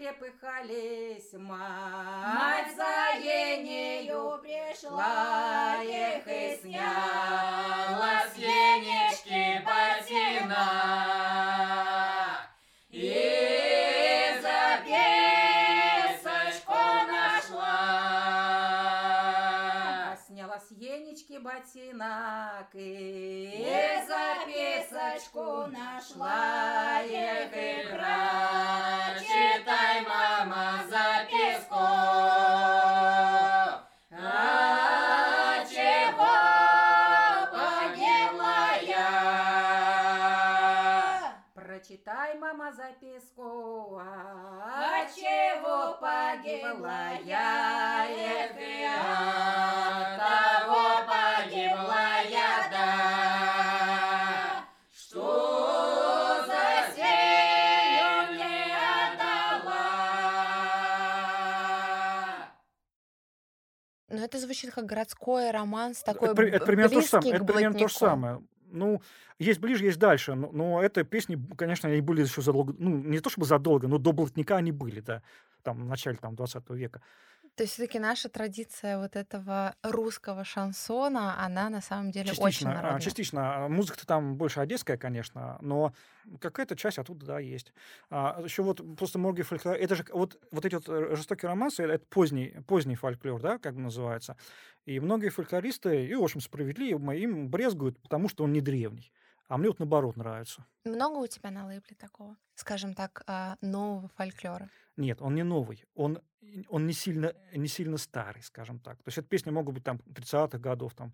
трепыхались, мать за енею пришла, эх, и сняла с енечки ботина. И записочку нашла. Сняла с енечки ботинок и, И записочку нашла, эх, и прочитай, мама, записку. А я? Прочитай, мама, записку. А чего погибла я? Эх, и это звучит как городской романс, такой это, это примерно то же близкий самое. Это примерно то же самое. Ну, есть ближе, есть дальше. Но, но это песни, конечно, они были еще задолго, ну, не то чтобы задолго, но до блатника они были, да, там, в начале там, 20 века. То есть все-таки наша традиция вот этого русского шансона, она на самом деле очень Частично, а, народная. частично. А, Музыка-то там больше одесская, конечно, но какая-то часть оттуда, да, есть. А, еще вот просто многие фольклор... Это же вот, вот эти вот э, жестокие романсы, это поздний, поздний фольклор, да, как бы называется. И многие фольклористы, и, в общем, справедливо, им брезгуют, потому что он не древний. А мне вот наоборот нравится. Много у тебя на лейбле такого, скажем так, а, нового фольклора? Нет, он не новый. Он, он не, сильно, не сильно старый, скажем так. То есть это песни могут быть там 30-х годов, там,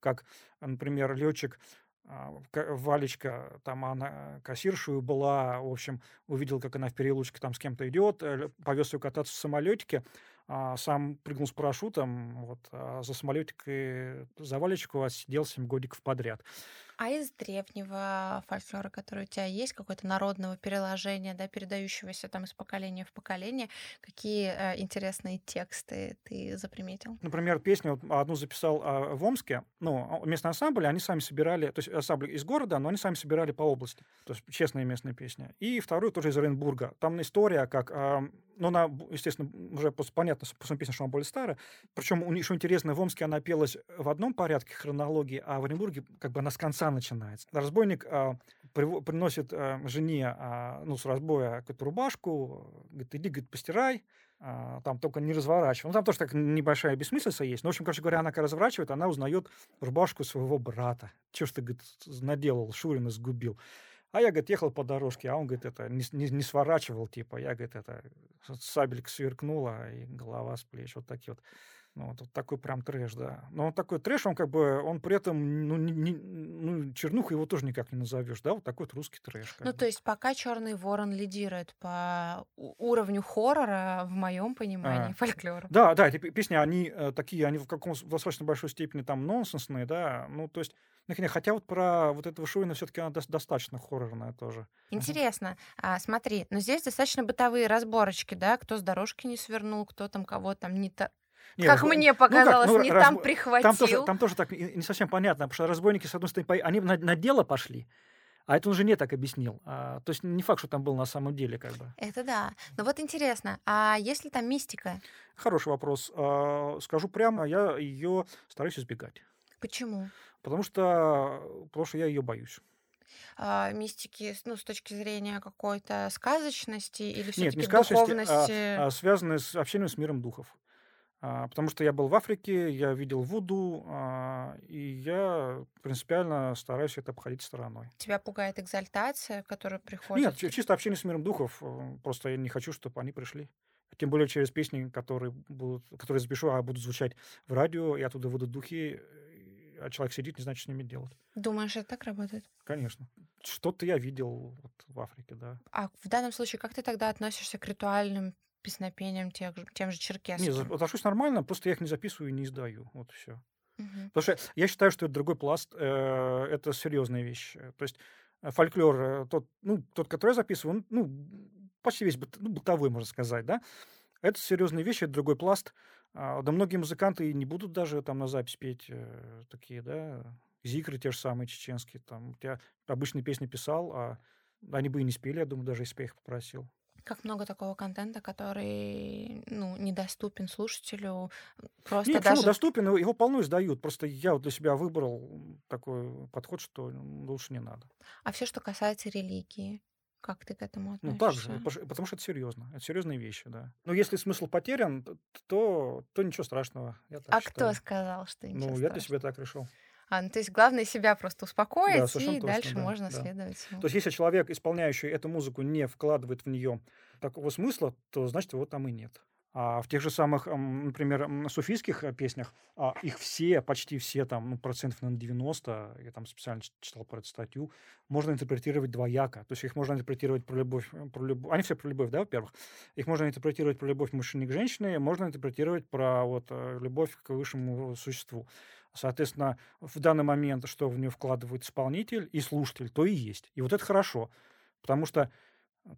как, например, летчик Валечка, там она кассиршую была, в общем, увидел, как она в переулочке там с кем-то идет, э, повез ее кататься в самолетике, а сам прыгнул с парашютом, вот, а за самолетик и за Валечку отсидел 7 годиков подряд. А из древнего фольклора, который у тебя есть, какое-то народного переложения, да, передающегося там из поколения в поколение, какие э, интересные тексты ты заприметил? Например, песню вот одну записал а, в Омске. Ну, местные ансамбли, они сами собирали, то есть ансамбль из города, но они сами собирали по области. То есть честные местные песни. И вторую тоже из Оренбурга. Там история, как... а, ну, она, естественно, уже понятно, по своей песне, что она более старая. Причем, что интересно, в Омске она пелась в одном порядке хронологии, а в Оренбурге как бы она с конца начинается. Разбойник а, приво- приносит а, жене, а, ну, с разбоя какую-то рубашку, говорит, иди, говорит, постирай, а, там только не разворачивай. Ну, там тоже так небольшая бессмыслица есть. Но, в общем, короче говоря, она когда разворачивает, она узнает рубашку своего брата. Чего ж ты, говорит, наделал, Шурина сгубил. А я, говорит, ехал по дорожке, а он, говорит, это не, не, не сворачивал, типа, я, говорит, это сабелька сверкнула, и голова с плеч, вот такие вот. Ну, вот, вот такой прям трэш, да. Но он такой трэш, он как бы, он при этом, ну, не- не- ну чернуха его тоже никак не назовешь, да, вот такой вот русский трэш. Ну, бы. то есть пока Черный ворон лидирует по уровню хоррора, в моем понимании, А. фольклора. Да, да, эти пе- песни, они э, такие, они в каком достаточно большой степени там нонсенсные, да, ну, то есть, хотя вот про вот этого Шурина все-таки она дос- достаточно хоррорная тоже. Интересно. А, смотри, но здесь достаточно бытовые разборочки, да, кто с дорожки не свернул, кто там кого там не та... Не, как разбо- мне ну как, показалось, ну, не там разбо- прихватил. Там тоже, там тоже так не совсем понятно, потому что разбойники, с одной стороны, они на, на дело пошли, а это он же не так объяснил. А, то есть не факт, что там был на самом деле, как бы. Это да. Но вот интересно, а есть ли там мистика? Хороший вопрос. А, скажу прямо, я ее стараюсь избегать. Почему? Потому что, потому что я ее боюсь. А, мистики, ну, с точки зрения какой-то сказочности или все-таки не сказочности, духовности? а, а связанные с общением с миром духов. А, потому что я был в Африке, я видел Вуду, а, и я принципиально стараюсь это обходить стороной. Тебя пугает экзальтация, которая приходит? Нет, чи- чисто общение с миром духов. э, Просто я не хочу, чтобы они пришли. Тем более через песни, которые, будут, которые запишу, а будут звучать в радио, и оттуда выйдут духи, а человек сидит, не знает, что с ними делать. Думаешь, это так работает? Конечно. Что-то я видел вот в Африке, да. А в данном случае как ты тогда относишься к ритуальным песнопениям тех же- тем же черкесским? за- отношусь нормально, просто я их не записываю и не издаю. Вот и все. Мгм. Потому что я считаю, что это другой пласт, э, это серьезная вещь. То есть э, фольклор, э, тот, ну, тот, который я записываю, он, ну, почти весь быт- ну, бытовой, можно сказать, да, это серьезные вещи, это другой пласт. А, Да многие музыканты не будут даже там на запись петь э, такие, да, зикры те же самые чеченские, там, я обычные песни писал, а они бы и не спели, я думаю, даже если бы я их попросил. Как много такого контента, который, ну, недоступен слушателю, просто Нет, почему даже... доступен, его- его полно издают. Просто я вот для себя выбрал такой подход, что ну, лучше не надо. А все, что касается религии, как ты к этому Ну, так относишься? же, потому что- это серьезно. Это серьезные вещи, да. Но если смысл потерян, то, то ничего страшного. А кто считаю. сказал, что ничего Ну, я для страшного? себя так решил. А, ну, то есть главное себя просто успокоить, совершенно и точно, дальше да, можно да. следовать. всему. То есть, если человек, исполняющий эту музыку, не вкладывает в нее такого смысла, то значит его там и нет. А в тех же самых, например, суфийских э, песнях, а, их все, почти все, там, ну, процентов на 90, я там специально читал про эту статью, можно интерпретировать двояко. То есть их можно интерпретировать про любовь, э, про любовь. Они все про любовь, да, во-первых. Их можно интерпретировать про любовь мужчины к женщине, можно интерпретировать про вот э, любовь к высшему существу. Соответственно, в данный момент, что в нее вкладывает исполнитель и слушатель, то и есть. И вот это хорошо, потому что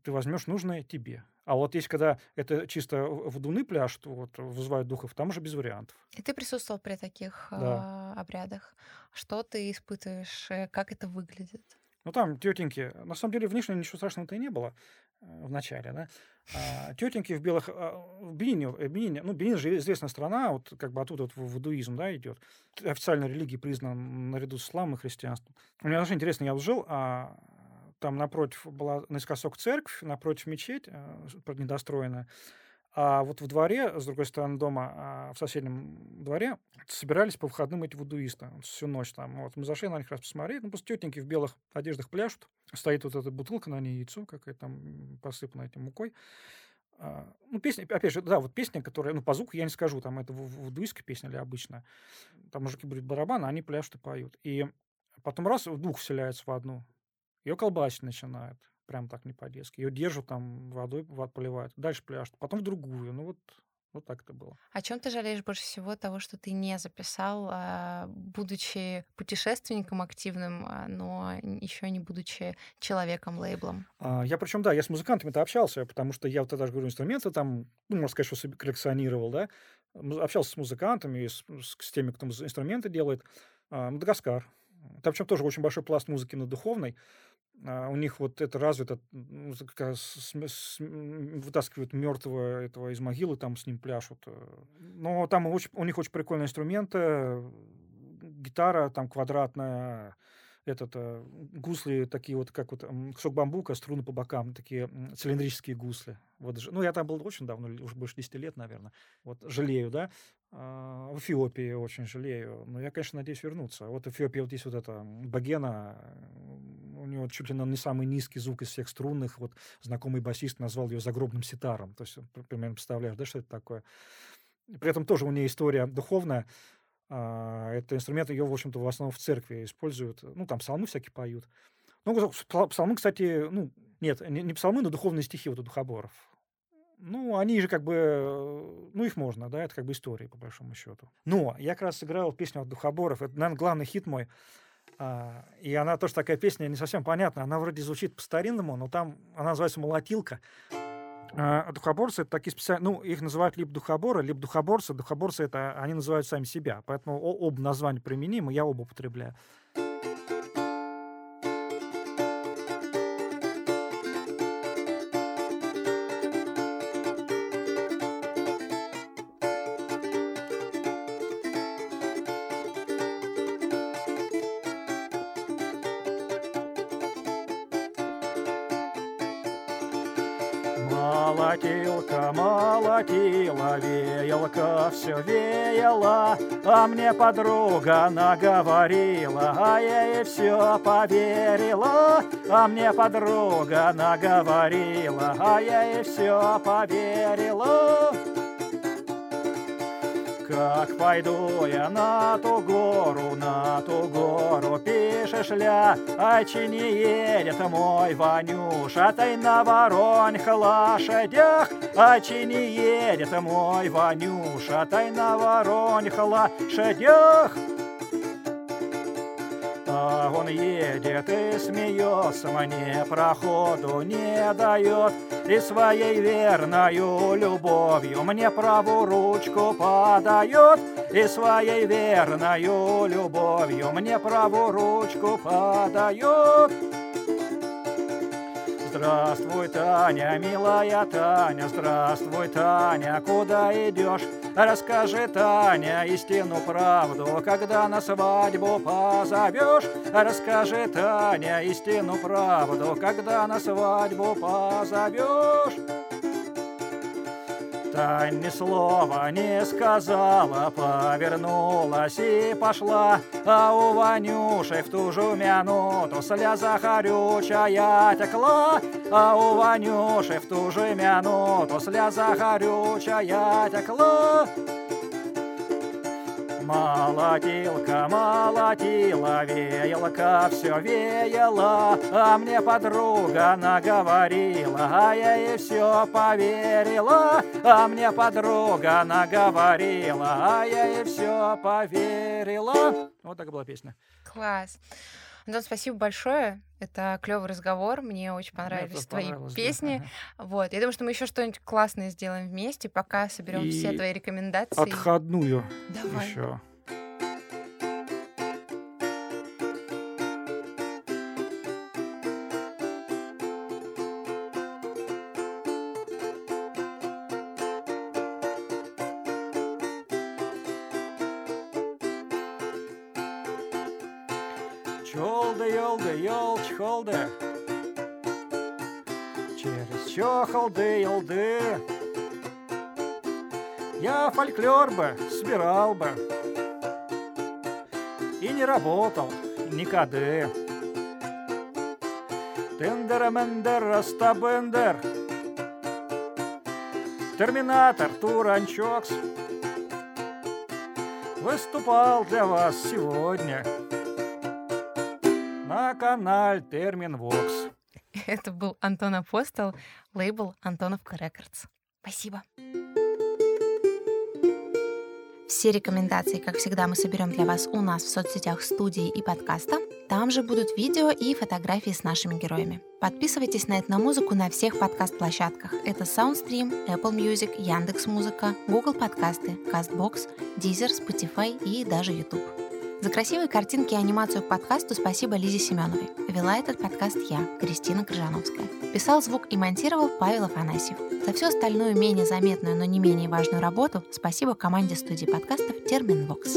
ты возьмешь нужное тебе. А вот если когда это чисто в- водуны пляшут, вот, вызывают духов, там уже без вариантов. И ты присутствовал при таких Да. а, обрядах. Что ты испытываешь? э, Как это выглядит? Ну, там тетеньки, на самом деле, внешне ничего страшного-то и не было э, в начале, да. А, тетеньки в белых, а, в Бенине, э, Бенине, ну, Бенин же известная страна, вот как бы оттуда вот в- вудуизм, да, идет. Официальной религией признан наряду с исламом и христианством. У меня даже интересно, я вот жил, а там напротив была наискосок церковь, напротив мечеть, э, недостроенная. А вот в дворе, с другой стороны дома, а, в соседнем дворе, собирались по выходным эти вудуисты всю ночь там. Вот мы зашли на них раз посмотреть, ну, просто тетеньки в белых одеждах пляшут. Стоит вот эта бутылка, на ней яйцо какое-то там посыпано этим мукой. А, Ну, песня, опять же, да, вот песня, которая, ну, по звуку я не скажу, там это ву- вудуистская песня или обычная. Там мужики будут барабаны, они пляшут и поют. И потом раз, дух вселяется в одну, ее колбасить начинает. Прям так не по-детски. Ее держат там, водой вод поливают. Дальше пляшут. Потом в другую. Ну, вот, вот так это было. О чем ты жалеешь больше всего того, что ты не записал, а, будучи путешественником активным, а, но еще не будучи человеком-лейблом? А, Я причем, да, я с музыкантами-то общался, потому что я вот это даже говорю, инструменты там, ну, можно сказать, что себе коллекционировал, да, общался с музыкантами, с, с- теми, кто инструменты делает. Мадагаскар. Там причем тоже очень большой пласт музыки на духовной. А, У них вот это развито, м, вытаскивают мертвого этого из могилы, там с ним пляшут. э. Но там очень- у них очень прикольные инструменты, гитара там квадратная, этот, э, гусли такие вот, как вот кусок бамбука, струны по бокам, такие цилиндрические гусли. Вот, ну, я там был очень давно, уже больше 10 лет, наверное. Вот, жалею, да. А, В Эфиопии очень жалею. Но я, конечно, надеюсь вернуться. Вот в Эфиопии вот есть вот эта Багена, у него чуть ли не самый низкий звук из всех струнных. Вот знакомый басист назвал ее загробным ситаром. То есть, пр- примерно представляешь, да, что это такое. При этом тоже у нее история духовная. А, Это инструмент, ее, в общем-то, в основном в церкви используют. Ну, там псалмы всякие поют. Ну, псал- псалмы, кстати, ну, нет, не, псалмы, но духовные стихи вот у духоборов. Ну, они же как бы, ну, их можно, да, это как бы истории, по большому счету. Но я как раз сыграл песню от духоборов, это, наверное, главный хит мой. А, и она тоже такая песня, не совсем понятная, она вроде звучит по-старинному, но там она называется «Молотилка». А, Духоборцы это такие специальные, ну, их называют либо духоборы, либо духоборцы. Духоборцы это они называют сами себя, поэтому оба названия применимы, я оба употребляю. Молотила, веялка все веяла, а мне подруга наговорила, а я ей все поверила, а мне подруга наговорила, а я ей все поверила. Как пойду я на ту гору, на ту гору, пишешь ля, а чи не едет мой Ванюша, тай на воронь лошадях, а чи не едет мой Ванюша, тай на воронь лошадях. Он едет и смеется, мне проходу не дает, И своей верною любовью мне правую ручку подает, И своей верною любовью мне правую ручку подает. Здравствуй, Таня, милая Таня, здравствуй, Таня, куда идешь? Расскажи, Таня, истину правду, когда на свадьбу позовешь. Расскажи, Таня, истину правду, когда на свадьбу позовешь. Тань ни слова не сказала, повернулась и пошла, а у Ванюши в ту же минуту слеза горючая текла, а у Ванюши в ту же минуту слеза горючая текла. Молотилка молотила, веялка все веяла, а мне подруга наговорила, а я ей все поверила, а мне подруга наговорила, а я ей все поверила. Вот так была песня. Класс. Антон, спасибо большое. Это клевый разговор. Мне очень понравились твои понравилось, да. песни. Вот. Я думаю, что мы еще что-нибудь классное сделаем вместе, пока соберем все твои рекомендации. Отходную Давай. еще. Чохолды, елды. Я фольклор бы собирал бы. И не работал никогда. Тендера-мендер, растабендер. Терминатор, Туранчокс. Выступал для вас сегодня на канале Термин Вокс. Это был Антон Апостол, лейбл Антоновка Рекордс. Спасибо. Все рекомендации, как всегда, мы соберем для вас у нас в соцсетях студии и подкаста. Там же будут видео и фотографии с нашими героями. Подписывайтесь на этномузыку на всех подкаст-площадках. Это SoundStream, Apple Music, Яндекс.Музыка, Google подкасты, CastBox, Deezer, Spotify и даже YouTube. За красивые картинки и анимацию к подкасту спасибо Лизе Семеновой. Вела этот подкаст я, Кристина Крыжановская. Писал звук и монтировал Павел Афанасьев. За всю остальную менее заметную, но не менее важную работу спасибо команде студии подкастов Термин Вокс.